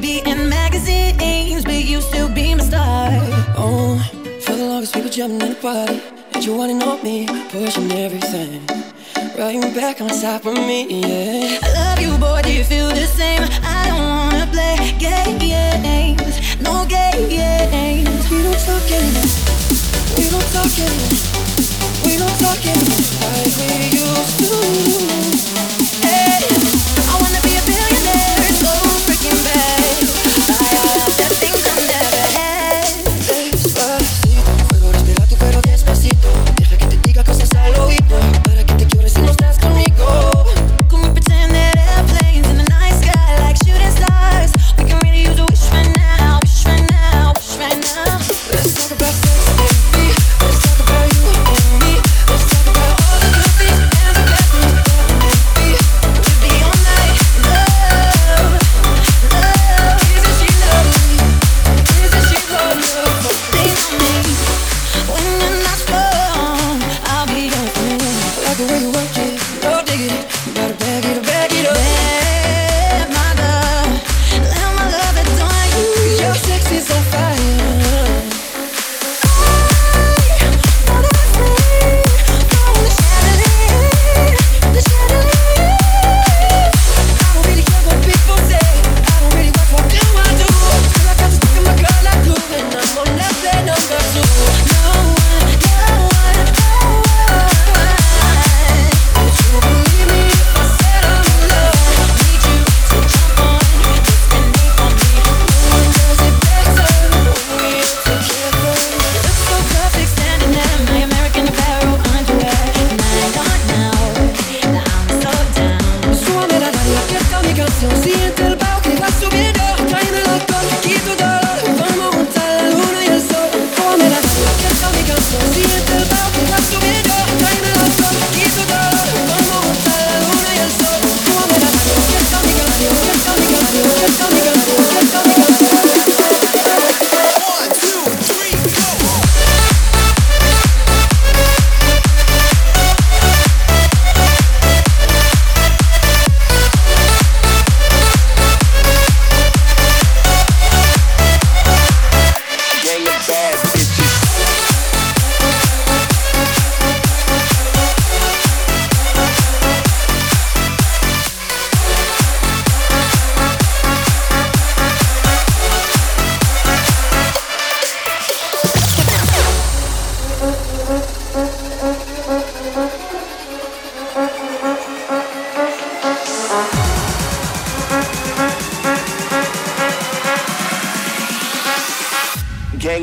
be in magazines, but you still be my star. Oh, for the longest people jumping in the party, and you wanna know me, pushing everything. Right back on top of me, yeah. I love you, boy. Do you feel the same? I don't wanna play games, no games. We don't talk anymore. We don't talk anymore. We don't talk anymore like we used to.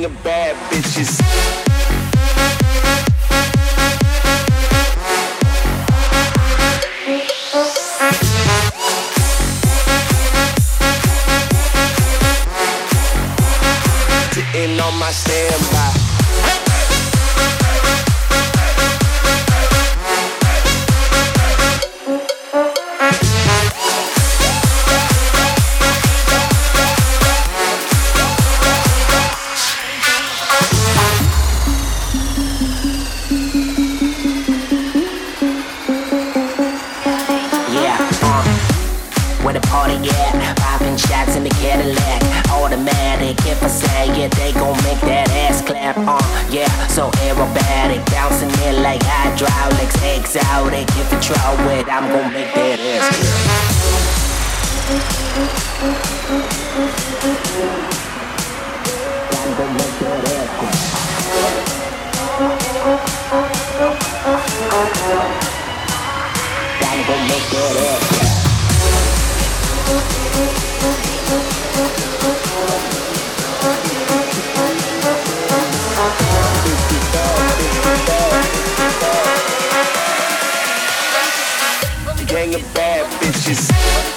bad bitches. the party at? Popping shots in the Cadillac, automatic. If I say it, they gon' make that ass clap. Uh, yeah, so aerobatic, bouncing it like hydraulics, exotic. If you try it, I'm gon' make that ass clap. I'm gon' make that ass clap. I'm gon' make that ass clap gang of bad bitches.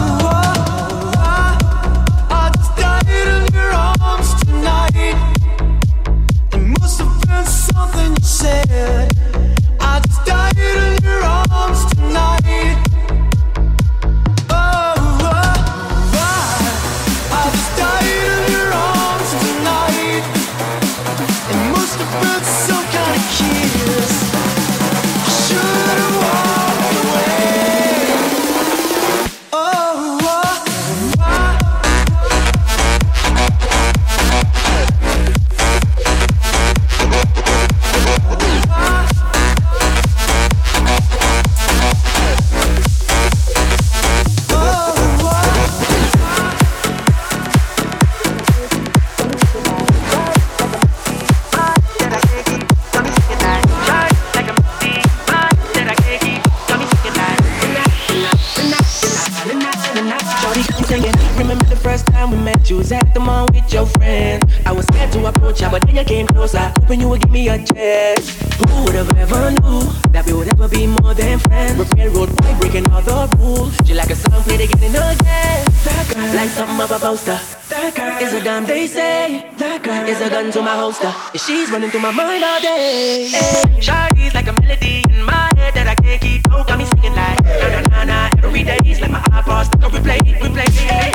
was at the mall with your friend. I was scared to approach ya, but then you came closer, hoping you would give me a chance. Who would have ever knew that we would ever be more than friends? We're railroad boy breaking all the rules. She like a song played again and again. That girl, like something of a poster. That girl is a dime they say. That girl is a gun to my holster. She's running through my mind all day. Hey, Shawty's like a melody in my head that I can't keep out. Got me singing like na na na na. Every day, like my iPod stuck on replay, replay. Hey,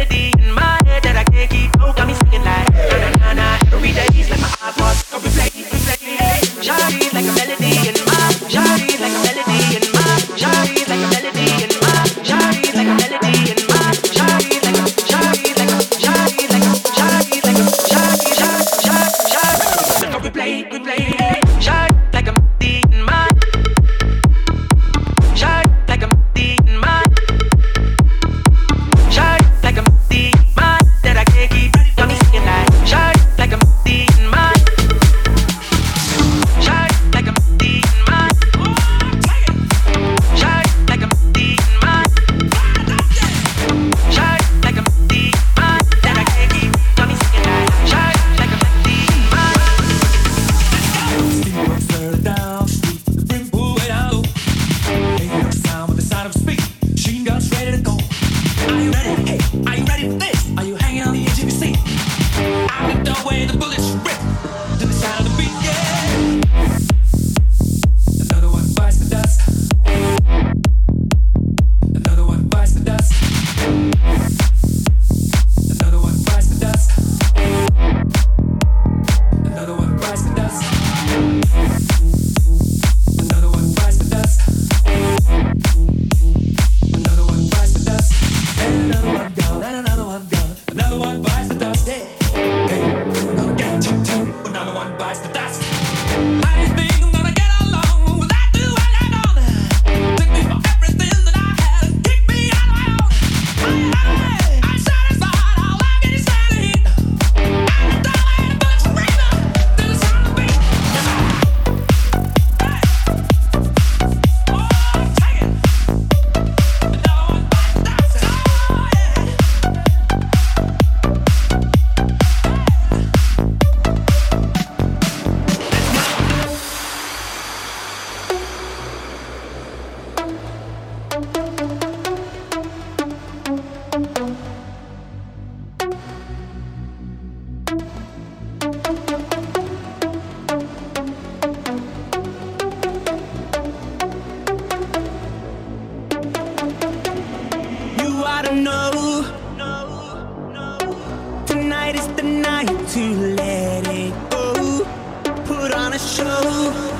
melody in my no. Tonight is the night to let it go. Put on a show.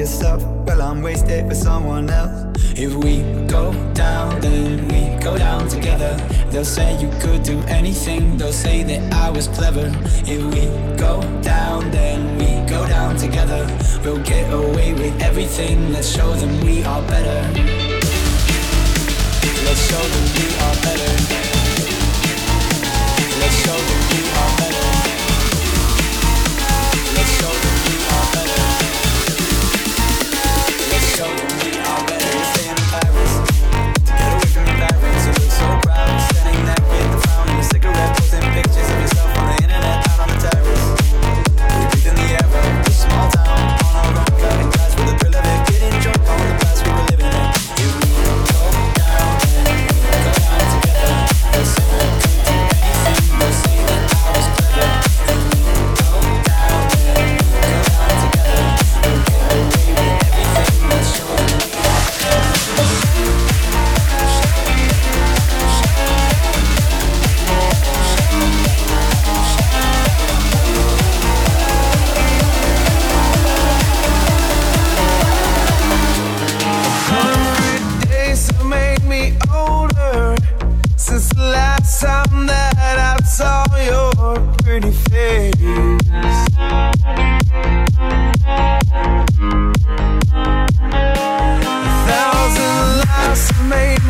yourself. Well, I'm wasted for someone else. If we go down, then we go down together. They'll say you could do anything, they'll say that I was clever. If we go down, then we go down together. We'll get away with everything, let's show them we are better. Let's show them we are better. Let's show them we are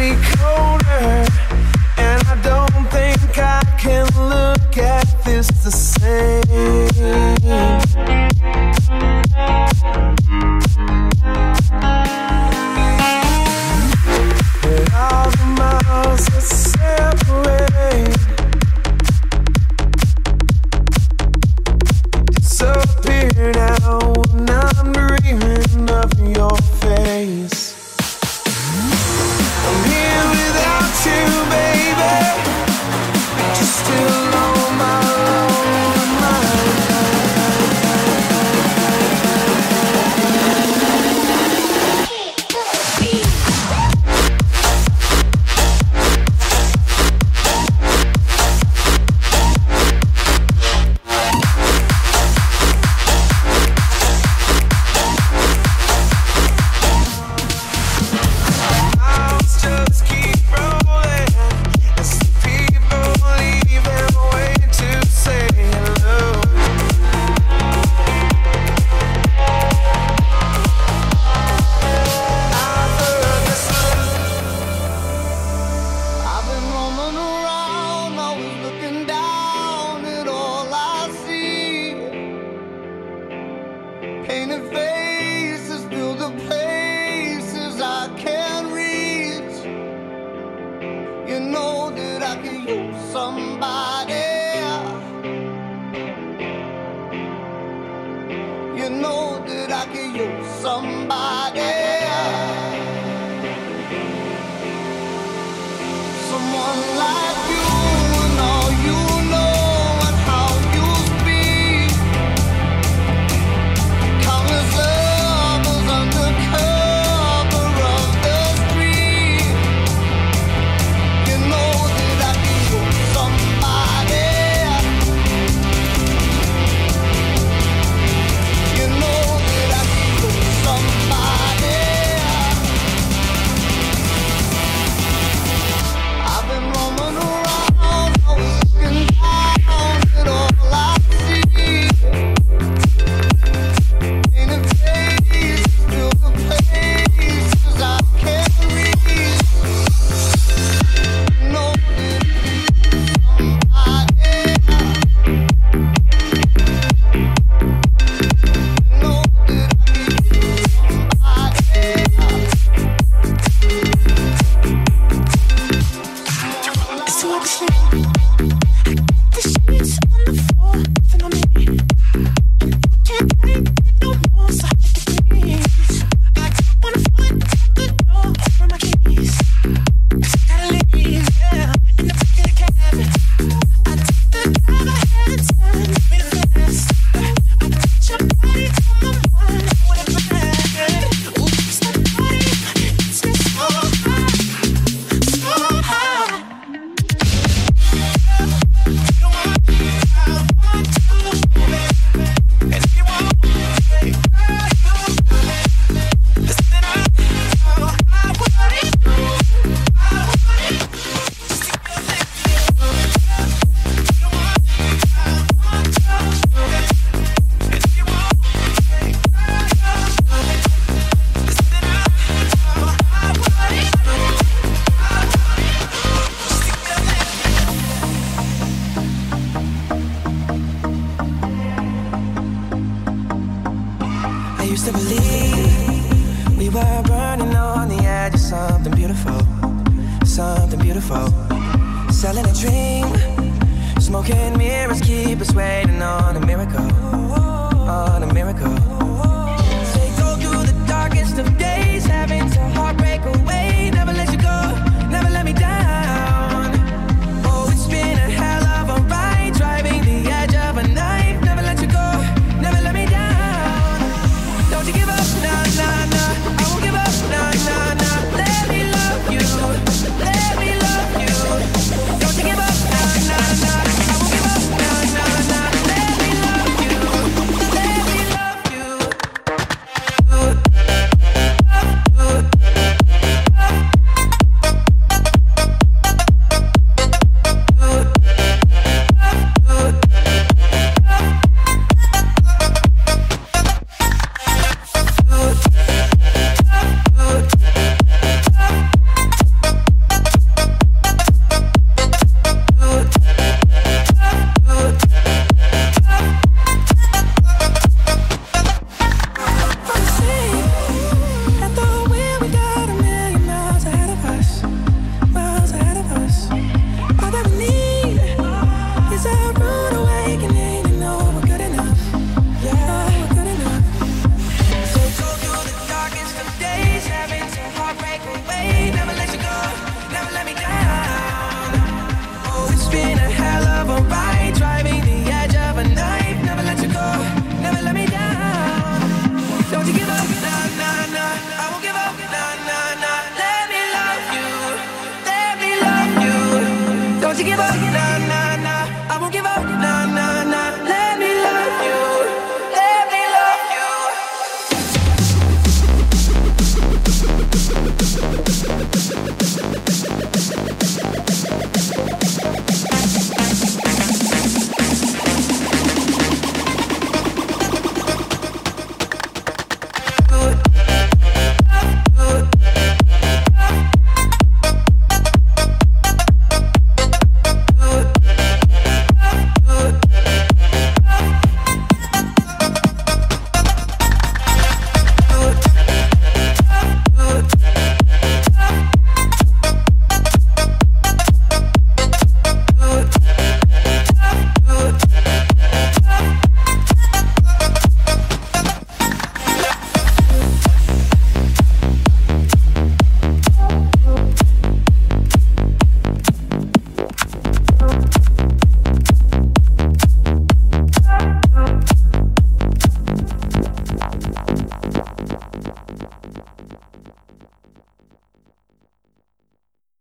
me colder, and I don't think I can look at this the same. somebody used to believe we were burning on the edge of something beautiful, something beautiful. Selling a dream, smoking mirrors keep us waiting on a miracle, on a miracle. They go through the darkest of days, having to.